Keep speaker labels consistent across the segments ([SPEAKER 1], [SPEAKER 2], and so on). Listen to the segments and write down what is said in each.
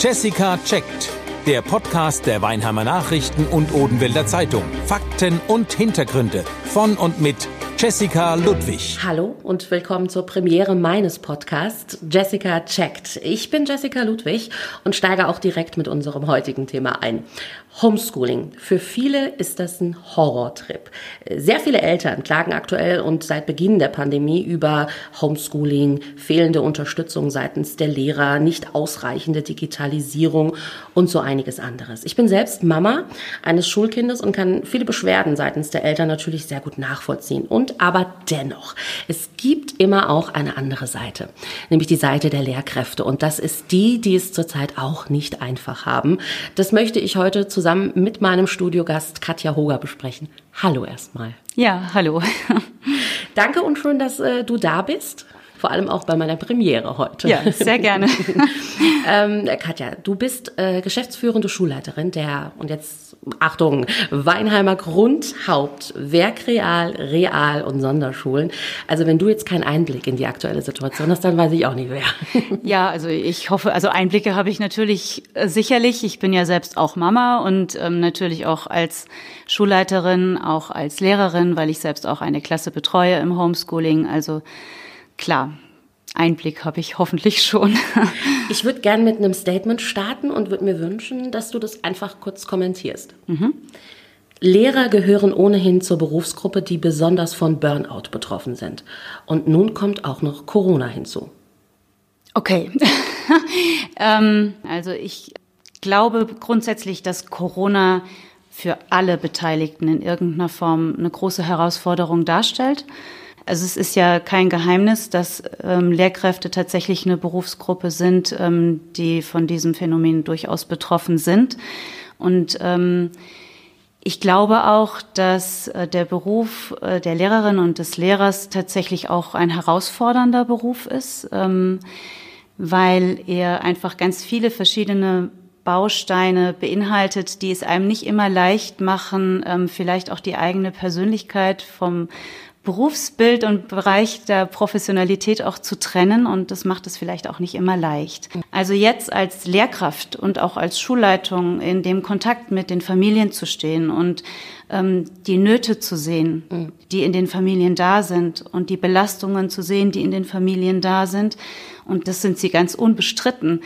[SPEAKER 1] Jessica checkt. Der Podcast der Weinheimer Nachrichten und Odenwälder Zeitung. Fakten und Hintergründe von und mit Jessica Ludwig.
[SPEAKER 2] Hallo und willkommen zur Premiere meines Podcasts Jessica checkt. Ich bin Jessica Ludwig und steige auch direkt mit unserem heutigen Thema ein. Homeschooling. Für viele ist das ein Horrortrip. Sehr viele Eltern klagen aktuell und seit Beginn der Pandemie über Homeschooling, fehlende Unterstützung seitens der Lehrer, nicht ausreichende Digitalisierung und so einiges anderes. Ich bin selbst Mama eines Schulkindes und kann viele Beschwerden seitens der Eltern natürlich sehr gut nachvollziehen. Und aber dennoch, es gibt immer auch eine andere Seite, nämlich die Seite der Lehrkräfte. Und das ist die, die es zurzeit auch nicht einfach haben. Das möchte ich heute zusammen zusammen mit meinem Studiogast Katja Hoger besprechen. Hallo erstmal.
[SPEAKER 3] Ja, hallo.
[SPEAKER 2] Danke und schön, dass äh, du da bist vor allem auch bei meiner Premiere heute.
[SPEAKER 3] Ja, sehr gerne.
[SPEAKER 2] ähm, Katja, du bist äh, geschäftsführende Schulleiterin der, und jetzt Achtung, Weinheimer Grund, Haupt, Werkreal, Real und Sonderschulen. Also wenn du jetzt keinen Einblick in die aktuelle Situation hast, dann weiß ich auch nicht wer.
[SPEAKER 3] ja, also ich hoffe, also Einblicke habe ich natürlich äh, sicherlich. Ich bin ja selbst auch Mama und ähm, natürlich auch als Schulleiterin, auch als Lehrerin, weil ich selbst auch eine Klasse betreue im Homeschooling. Also klar, Einblick habe ich hoffentlich schon.
[SPEAKER 2] ich würde gerne mit einem Statement starten und würde mir wünschen, dass du das einfach kurz kommentierst. Mhm. Lehrer gehören ohnehin zur Berufsgruppe, die besonders von Burnout betroffen sind. Und nun kommt auch noch Corona hinzu.
[SPEAKER 3] Okay. ähm, also ich glaube grundsätzlich, dass Corona für alle Beteiligten in irgendeiner Form eine große Herausforderung darstellt. Also es ist ja kein Geheimnis, dass ähm, Lehrkräfte tatsächlich eine Berufsgruppe sind, ähm, die von diesem Phänomen durchaus betroffen sind. Und ähm, ich glaube auch, dass äh, der Beruf äh, der Lehrerin und des Lehrers tatsächlich auch ein herausfordernder Beruf ist, ähm, weil er einfach ganz viele verschiedene Bausteine beinhaltet, die es einem nicht immer leicht machen, ähm, vielleicht auch die eigene Persönlichkeit vom Berufsbild und Bereich der Professionalität auch zu trennen und das macht es vielleicht auch nicht immer leicht. Also jetzt als Lehrkraft und auch als Schulleitung in dem Kontakt mit den Familien zu stehen und ähm, die Nöte zu sehen, die in den Familien da sind und die Belastungen zu sehen, die in den Familien da sind und das sind sie ganz unbestritten.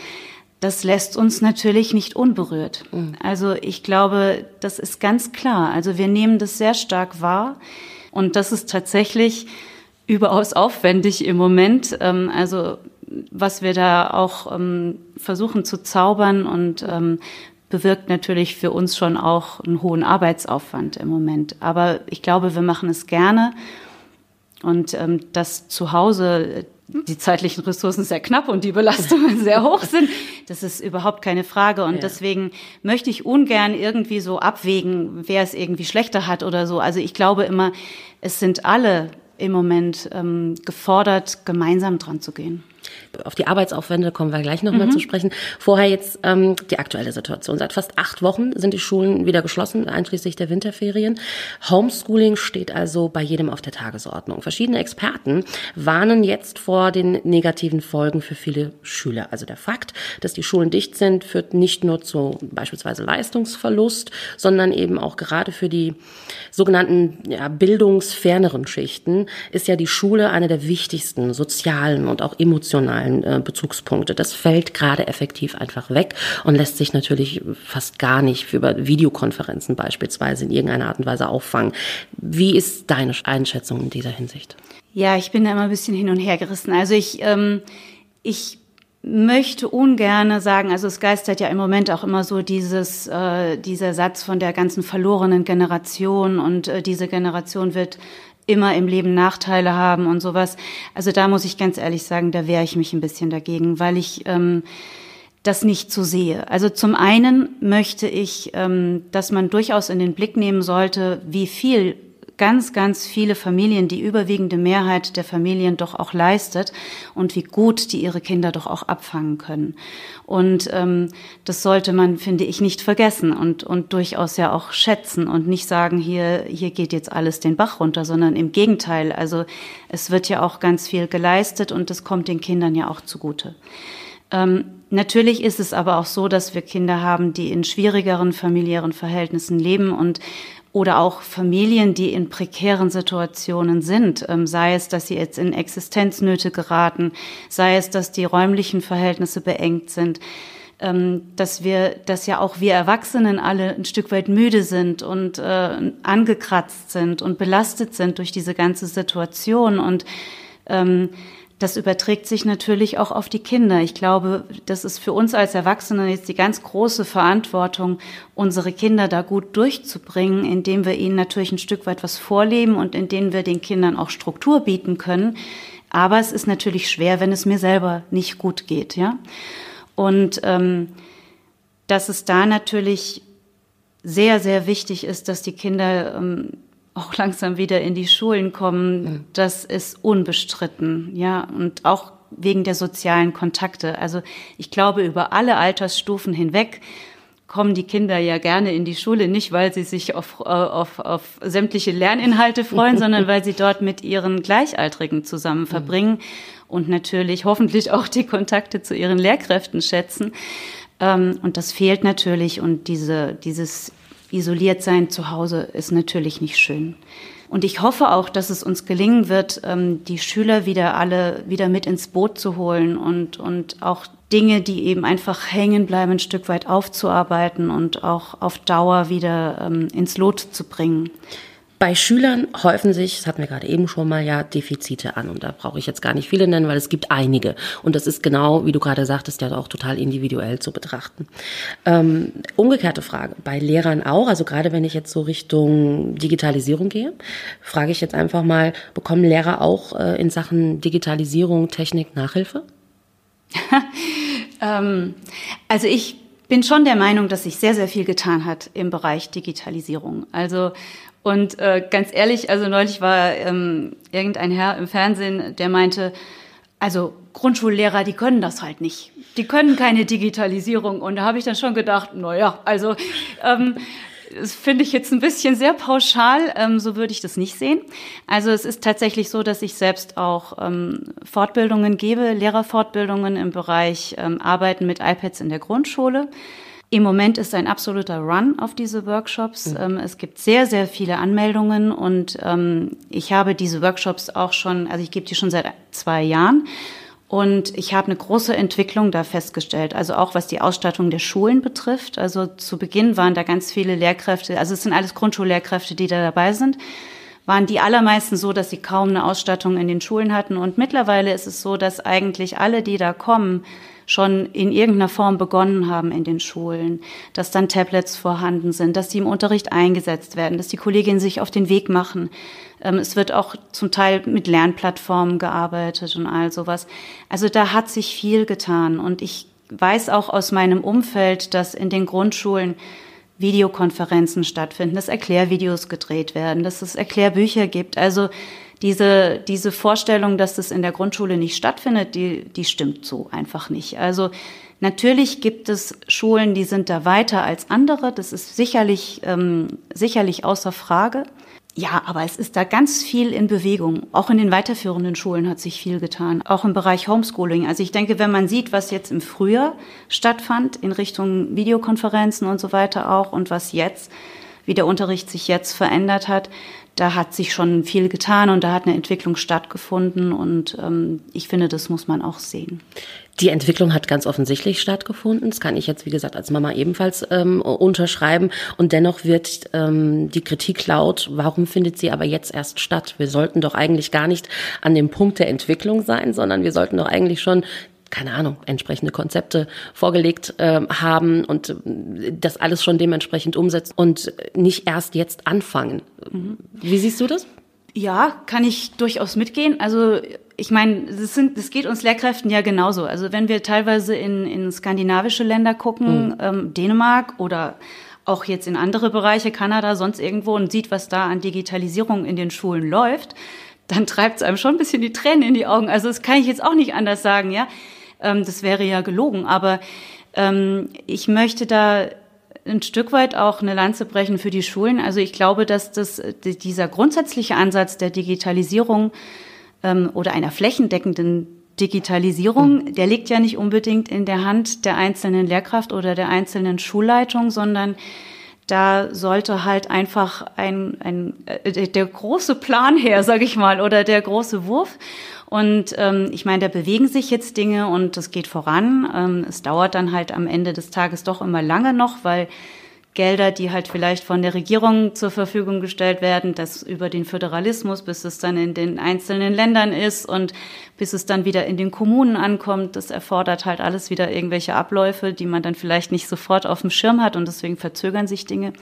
[SPEAKER 3] Das lässt uns natürlich nicht unberührt. Also ich glaube, das ist ganz klar. Also wir nehmen das sehr stark wahr. Und das ist tatsächlich überaus aufwendig im Moment. Ähm, also was wir da auch ähm, versuchen zu zaubern und ähm, bewirkt natürlich für uns schon auch einen hohen Arbeitsaufwand im Moment. Aber ich glaube, wir machen es gerne. Und dass zu Hause die zeitlichen Ressourcen sehr knapp und die Belastungen sehr hoch sind. Das ist überhaupt keine Frage. Und ja. deswegen möchte ich ungern irgendwie so abwägen, wer es irgendwie schlechter hat oder so. Also ich glaube immer, es sind alle im Moment ähm, gefordert, gemeinsam dran zu gehen.
[SPEAKER 2] Auf die Arbeitsaufwände kommen wir gleich nochmal mhm. zu sprechen. Vorher jetzt ähm, die aktuelle Situation. Seit fast acht Wochen sind die Schulen wieder geschlossen, einschließlich der Winterferien. Homeschooling steht also bei jedem auf der Tagesordnung. Verschiedene Experten warnen jetzt vor den negativen Folgen für viele Schüler. Also der Fakt, dass die Schulen dicht sind, führt nicht nur zu beispielsweise Leistungsverlust, sondern eben auch gerade für die sogenannten ja, bildungsferneren Schichten ist ja die Schule eine der wichtigsten sozialen und auch emotionalen äh, Bezugspunkte. Das fällt gerade effektiv einfach weg und lässt sich natürlich fast gar nicht über Videokonferenzen beispielsweise in irgendeiner Art und Weise auffangen. Wie ist deine Einschätzung in dieser Hinsicht?
[SPEAKER 3] Ja, ich bin da immer ein bisschen hin und her gerissen. Also ich, ähm, ich möchte ungerne sagen, also es geistert ja im Moment auch immer so dieses, äh, dieser Satz von der ganzen verlorenen Generation und äh, diese Generation wird immer im Leben Nachteile haben und sowas. Also da muss ich ganz ehrlich sagen, da wehre ich mich ein bisschen dagegen, weil ich ähm, das nicht so sehe. Also zum einen möchte ich, ähm, dass man durchaus in den Blick nehmen sollte, wie viel ganz, ganz viele Familien, die überwiegende Mehrheit der Familien doch auch leistet und wie gut die ihre Kinder doch auch abfangen können. Und ähm, das sollte man, finde ich, nicht vergessen und, und durchaus ja auch schätzen und nicht sagen, hier, hier geht jetzt alles den Bach runter, sondern im Gegenteil. Also es wird ja auch ganz viel geleistet und das kommt den Kindern ja auch zugute. Ähm, natürlich ist es aber auch so, dass wir Kinder haben, die in schwierigeren familiären Verhältnissen leben und oder auch Familien, die in prekären Situationen sind, ähm, sei es, dass sie jetzt in Existenznöte geraten, sei es, dass die räumlichen Verhältnisse beengt sind, ähm, dass wir, dass ja auch wir Erwachsenen alle ein Stück weit müde sind und äh, angekratzt sind und belastet sind durch diese ganze Situation. Und ähm, das überträgt sich natürlich auch auf die Kinder. Ich glaube, das ist für uns als Erwachsene jetzt die ganz große Verantwortung, unsere Kinder da gut durchzubringen, indem wir ihnen natürlich ein Stück weit was vorleben und indem wir den Kindern auch Struktur bieten können. Aber es ist natürlich schwer, wenn es mir selber nicht gut geht, ja. Und ähm, dass es da natürlich sehr, sehr wichtig ist, dass die Kinder ähm, auch langsam wieder in die Schulen kommen, das ist unbestritten, ja, und auch wegen der sozialen Kontakte. Also ich glaube, über alle Altersstufen hinweg kommen die Kinder ja gerne in die Schule, nicht weil sie sich auf, äh, auf, auf sämtliche Lerninhalte freuen, sondern weil sie dort mit ihren Gleichaltrigen zusammen verbringen und natürlich hoffentlich auch die Kontakte zu ihren Lehrkräften schätzen. Ähm, und das fehlt natürlich und diese, dieses isoliert sein zu Hause ist natürlich nicht schön. Und ich hoffe auch, dass es uns gelingen wird, ähm, die Schüler wieder alle wieder mit ins Boot zu holen und, und auch Dinge, die eben einfach hängen bleiben, ein Stück weit aufzuarbeiten und auch auf Dauer wieder ähm, ins Lot zu bringen.
[SPEAKER 2] Bei Schülern häufen sich, das hatten wir gerade eben schon mal, ja, Defizite an. Und da brauche ich jetzt gar nicht viele nennen, weil es gibt einige. Und das ist genau, wie du gerade sagtest, ja auch total individuell zu betrachten. Ähm, umgekehrte Frage, bei Lehrern auch, also gerade wenn ich jetzt so Richtung Digitalisierung gehe, frage ich jetzt einfach mal, bekommen Lehrer auch äh, in Sachen Digitalisierung, Technik Nachhilfe?
[SPEAKER 3] ähm, also ich bin schon der Meinung, dass sich sehr, sehr viel getan hat im Bereich Digitalisierung. Also und äh, ganz ehrlich, also neulich war ähm, irgendein Herr im Fernsehen, der meinte, also Grundschullehrer, die können das halt nicht. Die können keine Digitalisierung. Und da habe ich dann schon gedacht, na ja, also ähm, das finde ich jetzt ein bisschen sehr pauschal. Ähm, so würde ich das nicht sehen. Also es ist tatsächlich so, dass ich selbst auch ähm, Fortbildungen gebe, Lehrerfortbildungen im Bereich ähm, Arbeiten mit iPads in der Grundschule. Im Moment ist ein absoluter Run auf diese Workshops. Mhm. Ähm, es gibt sehr, sehr viele Anmeldungen und ähm, ich habe diese Workshops auch schon, also ich gebe die schon seit zwei Jahren. Und ich habe eine große Entwicklung da festgestellt, also auch was die Ausstattung der Schulen betrifft. Also zu Beginn waren da ganz viele Lehrkräfte, also es sind alles Grundschullehrkräfte, die da dabei sind, waren die allermeisten so, dass sie kaum eine Ausstattung in den Schulen hatten. Und mittlerweile ist es so, dass eigentlich alle, die da kommen, schon in irgendeiner Form begonnen haben in den Schulen, dass dann Tablets vorhanden sind, dass sie im Unterricht eingesetzt werden, dass die Kolleginnen sich auf den Weg machen. Ähm, es wird auch zum Teil mit Lernplattformen gearbeitet und all sowas. Also da hat sich viel getan und ich weiß auch aus meinem Umfeld, dass in den Grundschulen Videokonferenzen stattfinden, dass Erklärvideos gedreht werden, dass es Erklärbücher gibt. Also diese, diese Vorstellung, dass das in der Grundschule nicht stattfindet, die, die stimmt so einfach nicht. Also natürlich gibt es Schulen, die sind da weiter als andere. Das ist sicherlich, ähm, sicherlich außer Frage. Ja, aber es ist da ganz viel in Bewegung. Auch in den weiterführenden Schulen hat sich viel getan. Auch im Bereich Homeschooling. Also ich denke, wenn man sieht, was jetzt im Frühjahr stattfand in Richtung Videokonferenzen und so weiter auch und was jetzt, wie der Unterricht sich jetzt verändert hat, da hat sich schon viel getan und da hat eine Entwicklung stattgefunden und ähm, ich finde, das muss man auch sehen.
[SPEAKER 2] Die Entwicklung hat ganz offensichtlich stattgefunden. Das kann ich jetzt, wie gesagt, als Mama ebenfalls ähm, unterschreiben. Und dennoch wird ähm, die Kritik laut, warum findet sie aber jetzt erst statt? Wir sollten doch eigentlich gar nicht an dem Punkt der Entwicklung sein, sondern wir sollten doch eigentlich schon keine Ahnung, entsprechende Konzepte vorgelegt äh, haben und äh, das alles schon dementsprechend umsetzen und nicht erst jetzt anfangen. Mhm. Wie siehst du das?
[SPEAKER 3] Ja, kann ich durchaus mitgehen. Also ich meine, das, sind, das geht uns Lehrkräften ja genauso. Also wenn wir teilweise in, in skandinavische Länder gucken, mhm. ähm, Dänemark oder auch jetzt in andere Bereiche, Kanada, sonst irgendwo und sieht, was da an Digitalisierung in den Schulen läuft, dann treibt es einem schon ein bisschen die Tränen in die Augen. Also das kann ich jetzt auch nicht anders sagen, ja. Ähm, das wäre ja gelogen. Aber ähm, ich möchte da ein Stück weit auch eine Lanze brechen für die Schulen. Also ich glaube, dass das, dieser grundsätzliche Ansatz der Digitalisierung ähm, oder einer flächendeckenden Digitalisierung, der liegt ja nicht unbedingt in der Hand der einzelnen Lehrkraft oder der einzelnen Schulleitung, sondern da sollte halt einfach ein, ein äh, der große Plan her, sag ich mal, oder der große Wurf. Und ähm, ich meine, da bewegen sich jetzt Dinge und es geht voran. Ähm, es dauert dann halt am Ende des Tages doch immer lange noch, weil Gelder, die halt vielleicht von der Regierung zur Verfügung gestellt werden, das über den Föderalismus, bis es dann in den einzelnen Ländern ist und bis es dann wieder in den Kommunen ankommt, das erfordert halt alles wieder irgendwelche Abläufe, die man dann vielleicht nicht sofort auf dem Schirm hat und deswegen verzögern sich Dinge.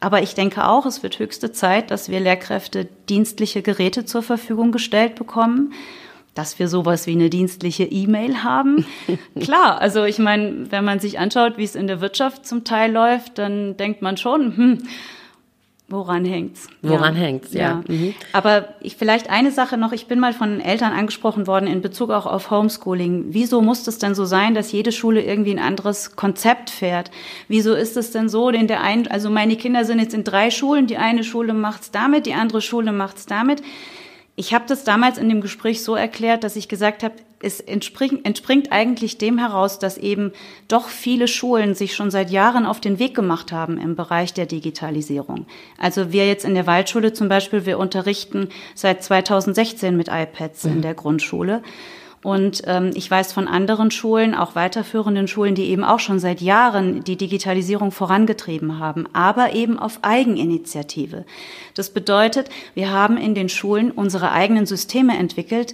[SPEAKER 3] Aber ich denke auch, es wird höchste Zeit, dass wir Lehrkräfte dienstliche Geräte zur Verfügung gestellt bekommen dass wir sowas wie eine dienstliche E-Mail haben. Klar, also ich meine, wenn man sich anschaut, wie es in der Wirtschaft zum Teil läuft, dann denkt man schon, hm, woran hängt's?
[SPEAKER 2] Woran ja. hängt's, ja. ja.
[SPEAKER 3] Mhm. Aber ich vielleicht eine Sache noch, ich bin mal von Eltern angesprochen worden in Bezug auch auf Homeschooling. Wieso muss es denn so sein, dass jede Schule irgendwie ein anderes Konzept fährt? Wieso ist es denn so, denn der ein, also meine Kinder sind jetzt in drei Schulen, die eine Schule macht's damit, die andere Schule macht's damit. Ich habe das damals in dem Gespräch so erklärt, dass ich gesagt habe, es entspringt, entspringt eigentlich dem heraus, dass eben doch viele Schulen sich schon seit Jahren auf den Weg gemacht haben im Bereich der Digitalisierung. Also wir jetzt in der Waldschule zum Beispiel, wir unterrichten seit 2016 mit iPads mhm. in der Grundschule. Und ähm, ich weiß von anderen Schulen, auch weiterführenden Schulen, die eben auch schon seit Jahren die Digitalisierung vorangetrieben haben, aber eben auf Eigeninitiative. Das bedeutet, wir haben in den Schulen unsere eigenen Systeme entwickelt,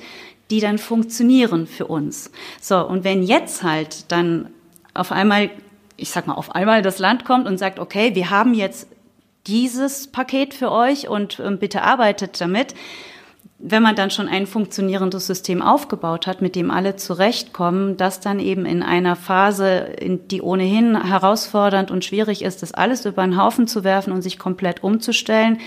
[SPEAKER 3] die dann funktionieren für uns. So, und wenn jetzt halt dann auf einmal, ich sag mal, auf einmal das Land kommt und sagt, okay, wir haben jetzt dieses Paket für euch und äh, bitte arbeitet damit, wenn man dann schon ein funktionierendes System aufgebaut hat, mit dem alle zurechtkommen, das dann eben in einer Phase, die ohnehin herausfordernd und schwierig ist, das alles über den Haufen zu werfen und sich komplett umzustellen,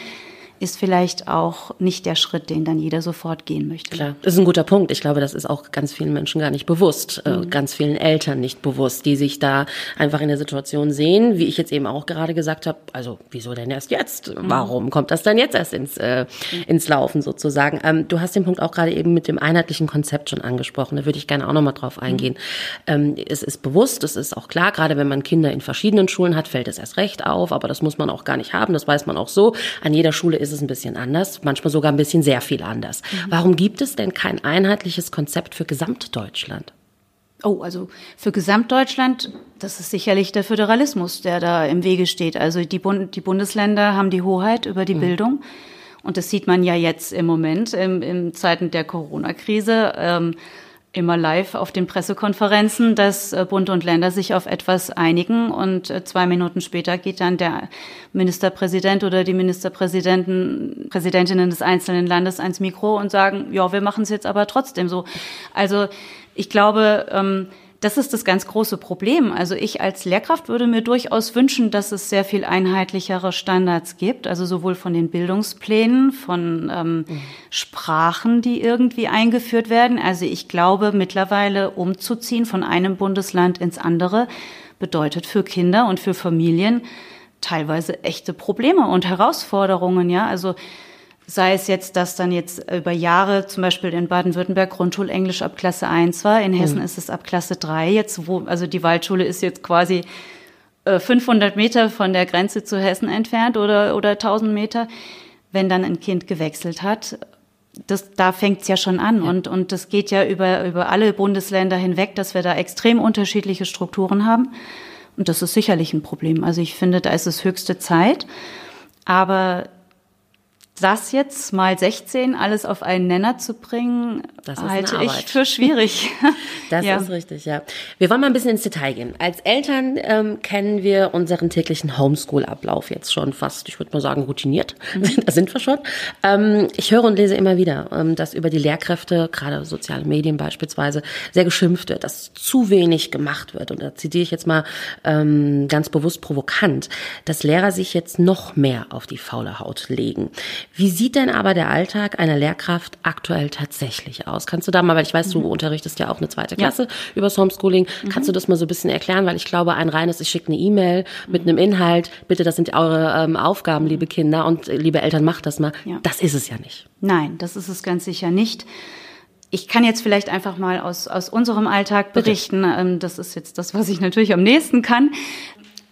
[SPEAKER 3] ist vielleicht auch nicht der Schritt, den dann jeder sofort gehen möchte.
[SPEAKER 2] Klar, das ist ein guter Punkt. Ich glaube, das ist auch ganz vielen Menschen gar nicht bewusst, äh, mhm. ganz vielen Eltern nicht bewusst, die sich da einfach in der Situation sehen, wie ich jetzt eben auch gerade gesagt habe, also wieso denn erst jetzt? Mhm. Warum kommt das dann jetzt erst ins, äh, mhm. ins Laufen sozusagen? Ähm, du hast den Punkt auch gerade eben mit dem einheitlichen Konzept schon angesprochen, da würde ich gerne auch nochmal drauf mhm. eingehen. Ähm, es ist bewusst, es ist auch klar, gerade wenn man Kinder in verschiedenen Schulen hat, fällt es erst recht auf, aber das muss man auch gar nicht haben, das weiß man auch so. An jeder Schule ist es ein bisschen anders, manchmal sogar ein bisschen sehr viel anders. Mhm. Warum gibt es denn kein einheitliches Konzept für Gesamtdeutschland?
[SPEAKER 3] Oh, also für Gesamtdeutschland, das ist sicherlich der Föderalismus, der da im Wege steht. Also die, Bund die Bundesländer haben die Hoheit über die mhm. Bildung. Und das sieht man ja jetzt im Moment, im, in Zeiten der Corona-Krise. Ähm, immer live auf den Pressekonferenzen, dass äh, Bund und Länder sich auf etwas einigen und äh, zwei Minuten später geht dann der Ministerpräsident oder die Ministerpräsidenten, Präsidentinnen des einzelnen Landes ans Mikro und sagen, ja, wir machen es jetzt aber trotzdem so. Also ich glaube, ähm, das ist das ganz große Problem. Also ich als Lehrkraft würde mir durchaus wünschen, dass es sehr viel einheitlichere Standards gibt, also sowohl von den Bildungsplänen, von ähm, mhm. Sprachen, die irgendwie eingeführt werden. Also ich glaube, mittlerweile umzuziehen von einem Bundesland ins andere bedeutet für Kinder und für Familien teilweise echte Probleme und Herausforderungen. Ja, also Sei es jetzt, dass dann jetzt über Jahre zum Beispiel in Baden-Württemberg Grundschulenglisch ab Klasse 1 war, in Hessen mhm. ist es ab Klasse 3 jetzt, wo, also die Waldschule ist jetzt quasi 500 äh, Meter von der Grenze zu Hessen entfernt oder, oder 1000 Meter. Wenn dann ein Kind gewechselt hat, das, da fängt's ja schon an. Ja. Und, und das geht ja über, über alle Bundesländer hinweg, dass wir da extrem unterschiedliche Strukturen haben. Und das ist sicherlich ein Problem. Also ich finde, da ist es höchste Zeit. Aber das jetzt mal 16 alles auf einen Nenner zu bringen, halte ich für schwierig.
[SPEAKER 2] das ja. ist richtig, ja. Wir wollen mal ein bisschen ins Detail gehen. Als Eltern ähm, kennen wir unseren täglichen Homeschool-Ablauf jetzt schon fast, ich würde mal sagen, routiniert. Mhm. da sind wir schon. Ähm, ich höre und lese immer wieder, ähm, dass über die Lehrkräfte, gerade soziale Medien beispielsweise, sehr geschimpft wird, dass zu wenig gemacht wird. Und da zitiere ich jetzt mal ähm, ganz bewusst provokant, dass Lehrer sich jetzt noch mehr auf die faule Haut legen. Wie sieht denn aber der Alltag einer Lehrkraft aktuell tatsächlich aus? Kannst du da mal, weil ich weiß, du mhm. unterrichtest ja auch eine zweite Klasse ja. über Homeschooling, mhm. kannst du das mal so ein bisschen erklären? Weil ich glaube, ein reines, ich schicke eine E-Mail mit einem Inhalt, bitte, das sind eure ähm, Aufgaben, liebe Kinder und äh, liebe Eltern, macht das mal. Ja. Das ist es ja nicht.
[SPEAKER 3] Nein, das ist es ganz sicher nicht. ich kann jetzt vielleicht einfach mal aus, aus unserem Alltag berichten. Bitte. Ähm, das ist jetzt das, was ich natürlich am nächsten kann.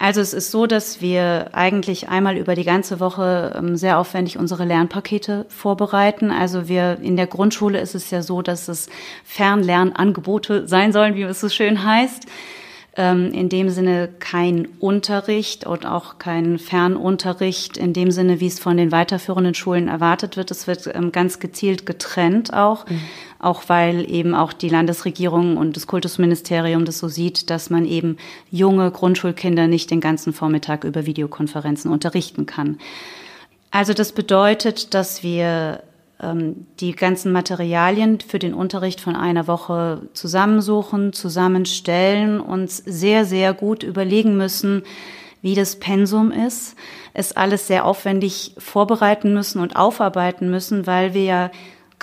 [SPEAKER 3] Also es ist so, dass wir eigentlich einmal über die ganze Woche ähm, sehr aufwendig unsere Lernpakete vorbereiten. Also wir in der Grundschule ist es ja so, dass es Fernlernangebote sein sollen, wie es so schön heißt. Ähm, in dem Sinne kein Unterricht und auch kein Fernunterricht in dem Sinne, wie es von den weiterführenden Schulen erwartet wird. Es wird ähm, ganz gezielt getrennt auch, mhm. auch weil eben auch die Landesregierung und das Kultusministerium das so sieht, dass man eben junge Grundschulkinder nicht den ganzen Vormittag über Videokonferenzen unterrichten kann. Also das bedeutet, dass wir die ganzen Materialien für den Unterricht von einer Woche zusammensuchen, zusammenstellen, uns sehr, sehr gut überlegen müssen, wie das Pensum ist, es alles sehr aufwendig vorbereiten müssen und aufarbeiten müssen, weil wir ja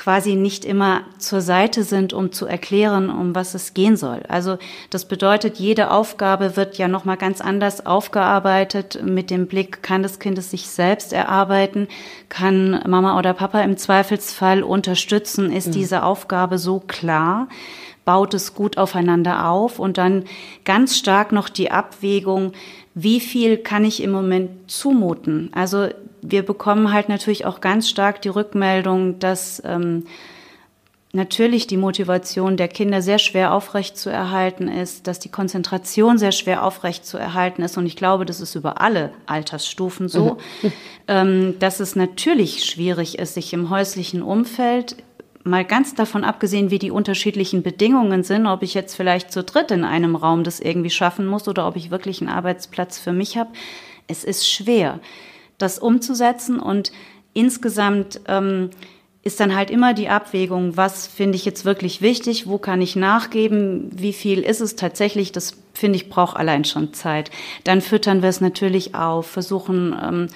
[SPEAKER 3] quasi nicht immer zur Seite sind, um zu erklären, um was es gehen soll. Also das bedeutet, jede Aufgabe wird ja noch mal ganz anders aufgearbeitet mit dem Blick, kann das Kind es sich selbst erarbeiten, kann Mama oder Papa im Zweifelsfall unterstützen, ist mhm. diese Aufgabe so klar? baut es gut aufeinander auf und dann ganz stark noch die Abwägung, wie viel kann ich im Moment zumuten? Also wir bekommen halt natürlich auch ganz stark die Rückmeldung, dass ähm, natürlich die Motivation der Kinder sehr schwer aufrecht zu erhalten ist, dass die Konzentration sehr schwer aufrecht zu erhalten ist. Und ich glaube, das ist über alle Altersstufen so, mhm. dass es natürlich schwierig ist, sich im häuslichen Umfeld mal ganz davon abgesehen, wie die unterschiedlichen Bedingungen sind, ob ich jetzt vielleicht zu dritt in einem Raum das irgendwie schaffen muss oder ob ich wirklich einen Arbeitsplatz für mich habe, es ist schwer das umzusetzen. Und insgesamt ähm, ist dann halt immer die Abwägung, was finde ich jetzt wirklich wichtig, wo kann ich nachgeben, wie viel ist es tatsächlich, das finde ich braucht allein schon Zeit. Dann füttern wir es natürlich auf, versuchen ähm,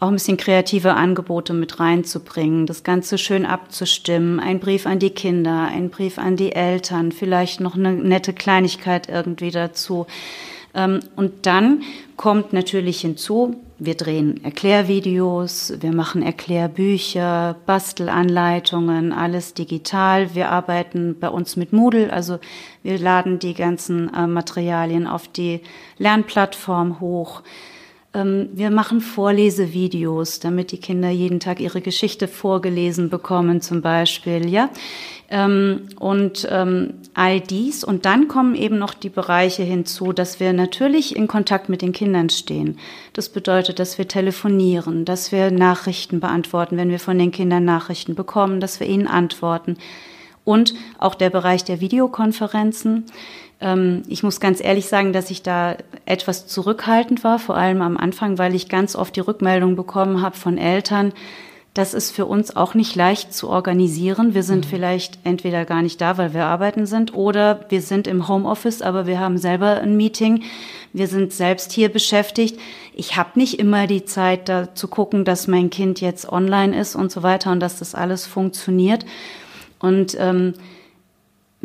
[SPEAKER 3] auch ein bisschen kreative Angebote mit reinzubringen, das Ganze schön abzustimmen, ein Brief an die Kinder, ein Brief an die Eltern, vielleicht noch eine nette Kleinigkeit irgendwie dazu. Ähm, und dann kommt natürlich hinzu, wir drehen Erklärvideos, wir machen Erklärbücher, Bastelanleitungen, alles digital. Wir arbeiten bei uns mit Moodle, also wir laden die ganzen äh, Materialien auf die Lernplattform hoch. Ähm, wir machen Vorlesevideos, damit die Kinder jeden Tag ihre Geschichte vorgelesen bekommen, zum Beispiel, ja. Ähm, und ähm, all dies. Und dann kommen eben noch die Bereiche hinzu, dass wir natürlich in Kontakt mit den Kindern stehen. Das bedeutet, dass wir telefonieren, dass wir Nachrichten beantworten, wenn wir von den Kindern Nachrichten bekommen, dass wir ihnen antworten. Und auch der Bereich der Videokonferenzen. Ähm, ich muss ganz ehrlich sagen, dass ich da etwas zurückhaltend war, vor allem am Anfang, weil ich ganz oft die Rückmeldung bekommen habe von Eltern, das ist für uns auch nicht leicht zu organisieren. Wir sind mhm. vielleicht entweder gar nicht da, weil wir arbeiten sind, oder wir sind im Homeoffice, aber wir haben selber ein Meeting. Wir sind selbst hier beschäftigt. Ich habe nicht immer die Zeit, da zu gucken, dass mein Kind jetzt online ist und so weiter und dass das alles funktioniert. Und ähm,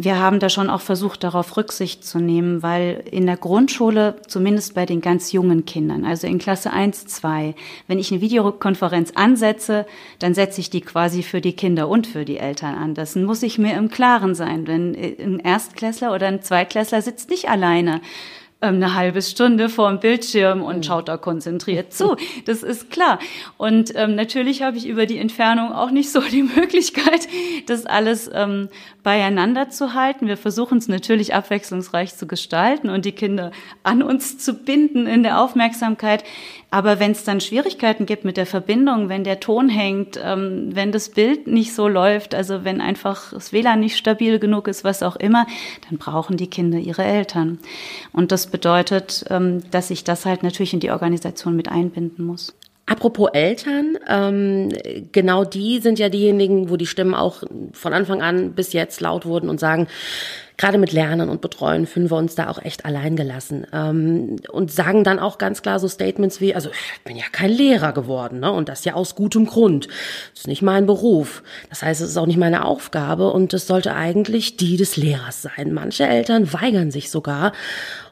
[SPEAKER 3] wir haben da schon auch versucht, darauf Rücksicht zu nehmen, weil in der Grundschule, zumindest bei den ganz jungen Kindern, also in Klasse 1, 2, wenn ich eine Videokonferenz ansetze, dann setze ich die quasi für die Kinder und für die Eltern an. Das muss ich mir im Klaren sein. Wenn ein Erstklässler oder ein Zweitklässler sitzt nicht alleine ähm, eine halbe Stunde vor dem Bildschirm und mhm. schaut da konzentriert zu. Das ist klar. Und ähm, natürlich habe ich über die Entfernung auch nicht so die Möglichkeit, das alles ähm, beieinander zu halten. Wir versuchen es natürlich abwechslungsreich zu gestalten und die Kinder an uns zu binden in der Aufmerksamkeit. Aber wenn es dann Schwierigkeiten gibt mit der Verbindung, wenn der Ton hängt, ähm, wenn das Bild nicht so läuft, also wenn einfach das WLAN nicht stabil genug ist, was auch immer, dann brauchen die Kinder ihre Eltern. Und das bedeutet, ähm, dass ich das halt natürlich in die Organisation mit einbinden muss.
[SPEAKER 2] Apropos Eltern, ähm, genau die sind ja diejenigen, wo die Stimmen auch von Anfang an bis jetzt laut wurden und sagen, gerade mit Lernen und Betreuen fühlen wir uns da auch echt allein gelassen ähm, und sagen dann auch ganz klar so Statements wie, also ich bin ja kein Lehrer geworden ne? und das ja aus gutem Grund. Das ist nicht mein Beruf. Das heißt, es ist auch nicht meine Aufgabe und es sollte eigentlich die des Lehrers sein. Manche Eltern weigern sich sogar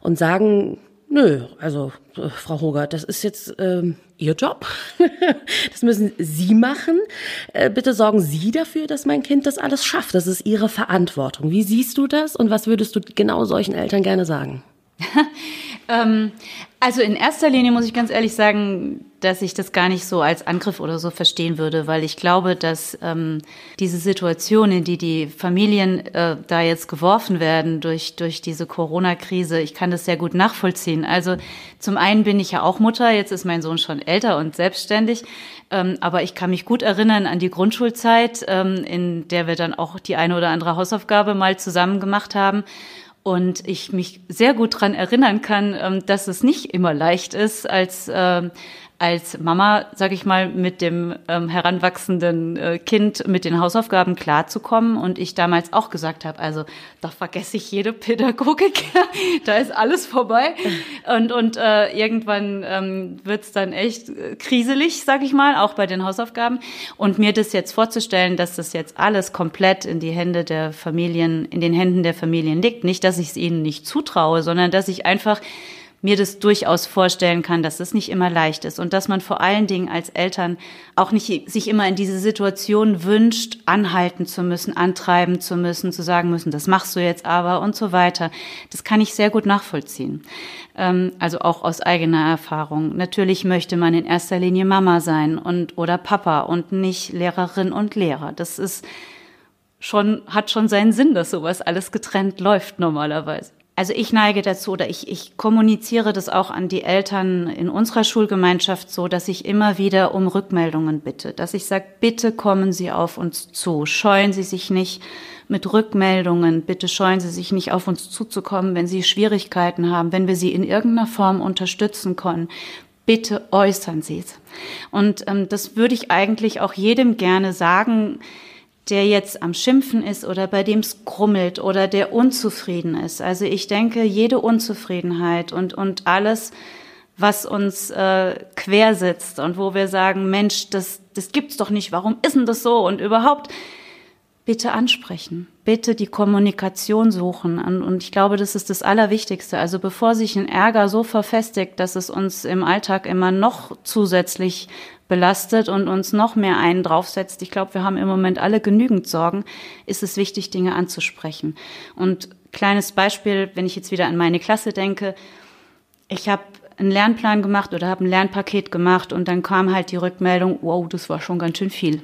[SPEAKER 2] und sagen, Nö, also äh, Frau Hogert, das ist jetzt ähm, Ihr Job. das müssen Sie machen. Äh, bitte sorgen Sie dafür, dass mein Kind das alles schafft. Das ist Ihre Verantwortung. Wie siehst du das und was würdest du genau solchen Eltern gerne sagen?
[SPEAKER 3] ähm, also in erster Linie muss ich ganz ehrlich sagen, dass ich das gar nicht so als Angriff oder so verstehen würde, weil ich glaube, dass ähm, diese Situation, in die die Familien äh, da jetzt geworfen werden durch, durch diese Corona-Krise, ich kann das sehr gut nachvollziehen. Also zum einen bin ich ja auch Mutter, jetzt ist mein Sohn schon älter und selbstständig, ähm, aber ich kann mich gut erinnern an die Grundschulzeit, ähm, in der wir dann auch die eine oder andere Hausaufgabe mal zusammen gemacht haben und ich mich sehr gut dran erinnern kann, ähm, dass es nicht immer leicht ist, als ähm, als Mama, sage ich mal, mit dem ähm, heranwachsenden äh, Kind mit den Hausaufgaben klarzukommen. Und ich damals auch gesagt habe, also da vergesse ich jede Pädagogik, da ist alles vorbei. Und, und äh, irgendwann ähm, wird es dann echt äh, kriselig, sage ich mal, auch bei den Hausaufgaben. Und mir das jetzt vorzustellen, dass das jetzt alles komplett in die Hände der Familien, in den Händen der Familien liegt. Nicht, dass ich es ihnen nicht zutraue, sondern dass ich einfach mir das durchaus vorstellen kann, dass es nicht immer leicht ist und dass man vor allen Dingen als Eltern auch nicht sich immer in diese Situation wünscht, anhalten zu müssen, antreiben zu müssen, zu sagen müssen, das machst du jetzt aber und so weiter. Das kann ich sehr gut nachvollziehen. Ähm, also auch aus eigener Erfahrung. Natürlich möchte man in erster Linie Mama sein und oder Papa und nicht Lehrerin und Lehrer. Das ist schon, hat schon seinen Sinn, dass sowas alles getrennt läuft normalerweise. Also ich neige dazu oder ich, ich kommuniziere das auch an die Eltern in unserer Schulgemeinschaft so, dass ich immer wieder um Rückmeldungen bitte, dass ich sage, bitte kommen Sie auf uns zu, scheuen Sie sich nicht mit Rückmeldungen, bitte scheuen Sie sich nicht auf uns zuzukommen, wenn Sie Schwierigkeiten haben, wenn wir Sie in irgendeiner Form unterstützen können. Bitte äußern Sie es. Und ähm, das würde ich eigentlich auch jedem gerne sagen, der jetzt am Schimpfen ist oder bei dem es krummelt oder der unzufrieden ist. Also ich denke, jede Unzufriedenheit und, und alles, was uns äh, quer sitzt und wo wir sagen, Mensch, das, das gibt's doch nicht, warum ist denn das so? Und überhaupt, bitte ansprechen, bitte die Kommunikation suchen. Und ich glaube, das ist das Allerwichtigste. Also bevor sich ein Ärger so verfestigt, dass es uns im Alltag immer noch zusätzlich belastet und uns noch mehr einen draufsetzt. Ich glaube, wir haben im Moment alle genügend Sorgen, ist es wichtig, Dinge anzusprechen. Und kleines Beispiel, wenn ich jetzt wieder an meine Klasse denke, ich habe einen Lernplan gemacht oder habe ein Lernpaket gemacht und dann kam halt die Rückmeldung, wow, das war schon ganz schön viel.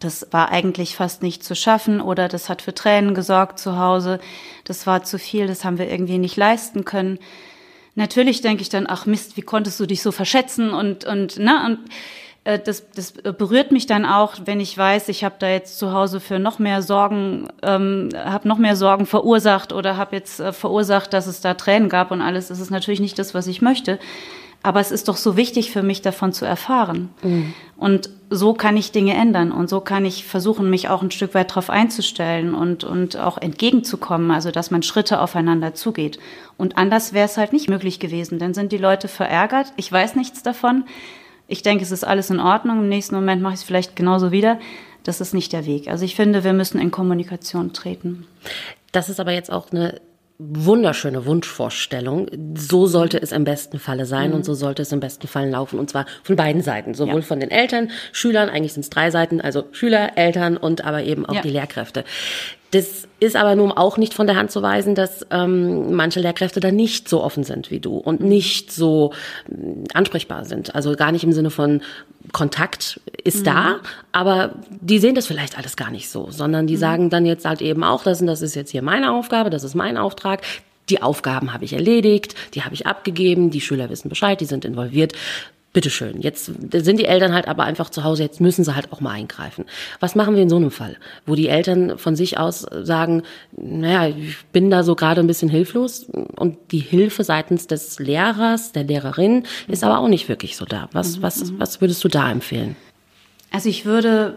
[SPEAKER 3] Das war eigentlich fast nicht zu schaffen oder das hat für Tränen gesorgt zu Hause. Das war zu viel, das haben wir irgendwie nicht leisten können. Natürlich denke ich dann, ach Mist, wie konntest du dich so verschätzen und und ne und äh, das, das berührt mich dann auch, wenn ich weiß, ich habe da jetzt zu Hause für noch mehr Sorgen, ähm, habe noch mehr Sorgen verursacht oder habe jetzt äh, verursacht, dass es da Tränen gab und alles. Das ist natürlich nicht das, was ich möchte. Aber es ist doch so wichtig für mich, davon zu erfahren. Mhm. Und so kann ich Dinge ändern und so kann ich versuchen, mich auch ein Stück weit darauf einzustellen und, und auch entgegenzukommen, also dass man Schritte aufeinander zugeht. Und anders wäre es halt nicht möglich gewesen. Dann sind die Leute verärgert. Ich weiß nichts davon. Ich denke, es ist alles in Ordnung. Im nächsten Moment mache ich es vielleicht genauso wieder. Das ist nicht der Weg. Also ich finde, wir müssen in Kommunikation treten.
[SPEAKER 2] Das ist aber jetzt auch eine wunderschöne Wunschvorstellung. So sollte es im besten Falle sein mhm. und so sollte es im besten Fall laufen. Und zwar von beiden Seiten. Sowohl ja. von den Eltern, Schülern, eigentlich sind es drei Seiten, also Schüler, Eltern und aber eben auch ja. die Lehrkräfte. Das ist aber nun auch nicht von der Hand zu weisen, dass ähm, manche Lehrkräfte da nicht so offen sind wie du und nicht so äh, ansprechbar sind. Also gar nicht im Sinne von Kontakt ist mhm. da, aber die sehen das vielleicht alles gar nicht so, sondern die mhm. sagen dann jetzt halt eben auch, das, das ist jetzt hier meine Aufgabe, das ist mein Auftrag. Die Aufgaben habe ich erledigt, die habe ich abgegeben, die Schüler wissen Bescheid, die sind involviert bitteschön, jetzt sind die Eltern halt aber einfach zu Hause, jetzt müssen sie halt auch mal eingreifen. Was machen wir in so einem Fall, wo die Eltern von sich aus sagen, naja, ich bin da so gerade ein bisschen hilflos und die Hilfe seitens des Lehrers, der Lehrerin ist aber auch nicht wirklich so da. Was, was, was würdest du da empfehlen?
[SPEAKER 3] Also ich würde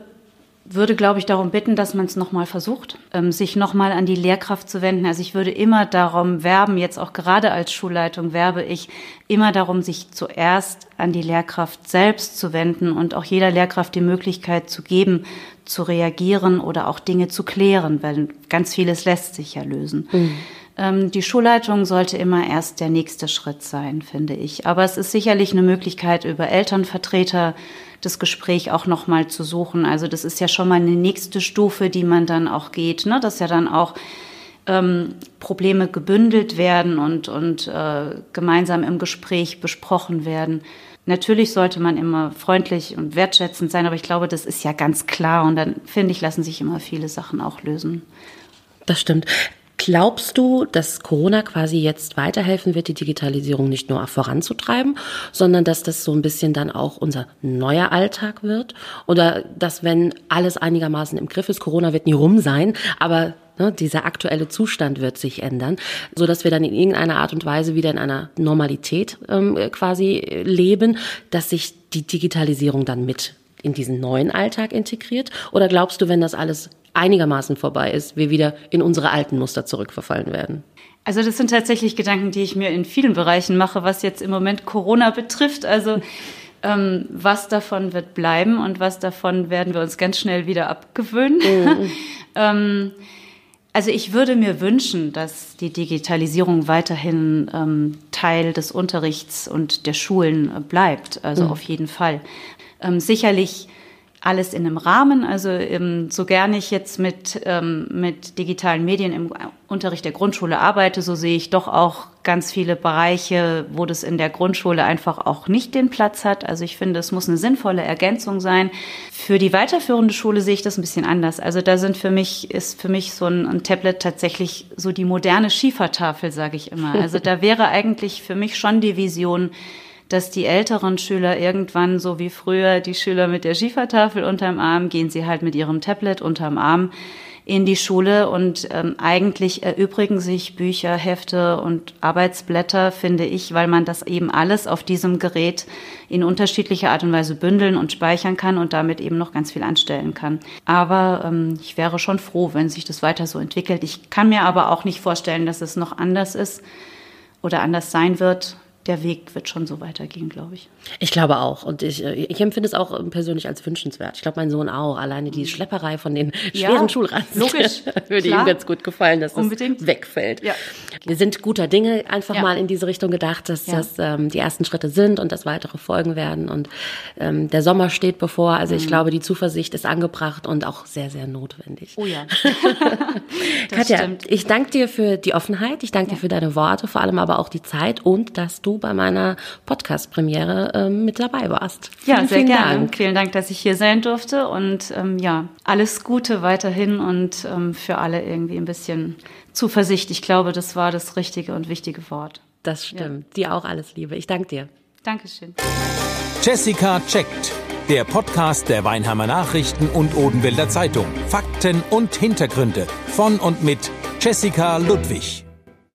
[SPEAKER 3] würde, glaube ich, darum bitten, dass man es nochmal versucht, ähm, sich nochmal an die Lehrkraft zu wenden. Also ich würde immer darum werben, jetzt auch gerade als Schulleitung werbe ich immer darum, sich zuerst an die Lehrkraft selbst zu wenden und auch jeder Lehrkraft die Möglichkeit zu geben, zu reagieren oder auch Dinge zu klären, weil ganz vieles lässt sich ja lösen. Mhm. Ähm, die Schulleitung sollte immer erst der nächste Schritt sein, finde ich. Aber es ist sicherlich eine Möglichkeit, über Elternvertreter das Gespräch auch nochmal zu suchen. Also das ist ja schon mal eine nächste Stufe, die man dann auch geht, ne? dass ja dann auch ähm, Probleme gebündelt werden und, und äh, gemeinsam im Gespräch besprochen werden. Natürlich sollte man immer freundlich und wertschätzend sein, aber ich glaube, das ist ja ganz klar und dann finde ich, lassen sich immer viele Sachen auch lösen.
[SPEAKER 2] Das stimmt. Glaubst du, dass Corona quasi jetzt weiterhelfen wird, die Digitalisierung nicht nur voranzutreiben, sondern dass das so ein bisschen dann auch unser neuer Alltag wird? Oder dass, wenn alles einigermaßen im Griff ist, Corona wird nie rum sein, aber ne, dieser aktuelle Zustand wird sich ändern, so dass wir dann in irgendeiner Art und Weise wieder in einer Normalität ähm, quasi leben, dass sich die Digitalisierung dann mit in diesen neuen Alltag integriert? Oder glaubst du, wenn das alles einigermaßen vorbei ist, wir wieder in unsere alten Muster zurückverfallen werden?
[SPEAKER 3] Also das sind tatsächlich Gedanken, die ich mir in vielen Bereichen mache, was jetzt im Moment Corona betrifft. Also ähm, was davon wird bleiben und was davon werden wir uns ganz schnell wieder abgewöhnen. Mhm. ähm, also ich würde mir wünschen, dass die Digitalisierung weiterhin ähm, Teil des Unterrichts und der Schulen bleibt. Also mhm. auf jeden Fall. Ähm, sicherlich alles in einem Rahmen. Also ähm, so gerne ich jetzt mit, ähm, mit digitalen Medien im Unterricht der Grundschule arbeite, so sehe ich doch auch ganz viele Bereiche, wo das in der Grundschule einfach auch nicht den Platz hat. Also ich finde, es muss eine sinnvolle Ergänzung sein. Für die weiterführende Schule sehe ich das ein bisschen anders. Also da sind für mich, ist für mich so ein, ein Tablet tatsächlich so die moderne Schiefertafel, sage ich immer. Also da wäre eigentlich für mich schon die Vision, dass die älteren Schüler irgendwann, so wie früher die Schüler mit der Schiefertafel unterm Arm, gehen sie halt mit ihrem Tablet unterm Arm in die Schule und ähm, eigentlich erübrigen sich Bücher, Hefte und Arbeitsblätter, finde ich, weil man das eben alles auf diesem Gerät in unterschiedlicher Art und Weise bündeln und speichern kann und damit eben noch ganz viel anstellen kann. Aber ähm, ich wäre schon froh, wenn sich das weiter so entwickelt. Ich kann mir aber auch nicht vorstellen, dass es noch anders ist oder anders sein wird der Weg wird schon so weitergehen, glaube ich.
[SPEAKER 2] Ich glaube auch. Und ich, äh, ich empfinde es auch persönlich als wünschenswert. Ich glaube, mein Sohn auch. Alleine die Schlepperei von den schweren ja, Schulranzen
[SPEAKER 3] logisch,
[SPEAKER 2] würde klar. ihm ganz gut gefallen, dass
[SPEAKER 3] Unbedingt.
[SPEAKER 2] das wegfällt. Ja. Wir sind guter Dinge einfach ja. mal in diese Richtung gedacht, dass ja. das ähm, die ersten Schritte sind und dass weitere folgen werden. Und ähm, der Sommer steht bevor. Also ich mhm. glaube, die Zuversicht ist angebracht und auch sehr, sehr notwendig.
[SPEAKER 3] Oh ja.
[SPEAKER 2] Katja, stimmt. ich danke dir für die Offenheit. Ich danke dir für deine Worte, vor allem aber auch die Zeit und dass du du bei meiner Podcast-Premiere ähm, mit dabei warst.
[SPEAKER 3] Vielen, ja, sehr vielen gerne. Dank. Vielen Dank, dass ich hier sein durfte und ähm, ja, alles Gute weiterhin und ähm, für alle irgendwie ein bisschen Zuversicht. Ich glaube, das war das richtige und wichtige Wort.
[SPEAKER 2] Das stimmt. Ja. Dir auch alles Liebe. Ich danke dir.
[SPEAKER 3] Dankeschön.
[SPEAKER 1] Jessica checkt. Der Podcast der Weinheimer Nachrichten und Odenwälder Zeitung. Fakten und Hintergründe von und mit Jessica Ludwig.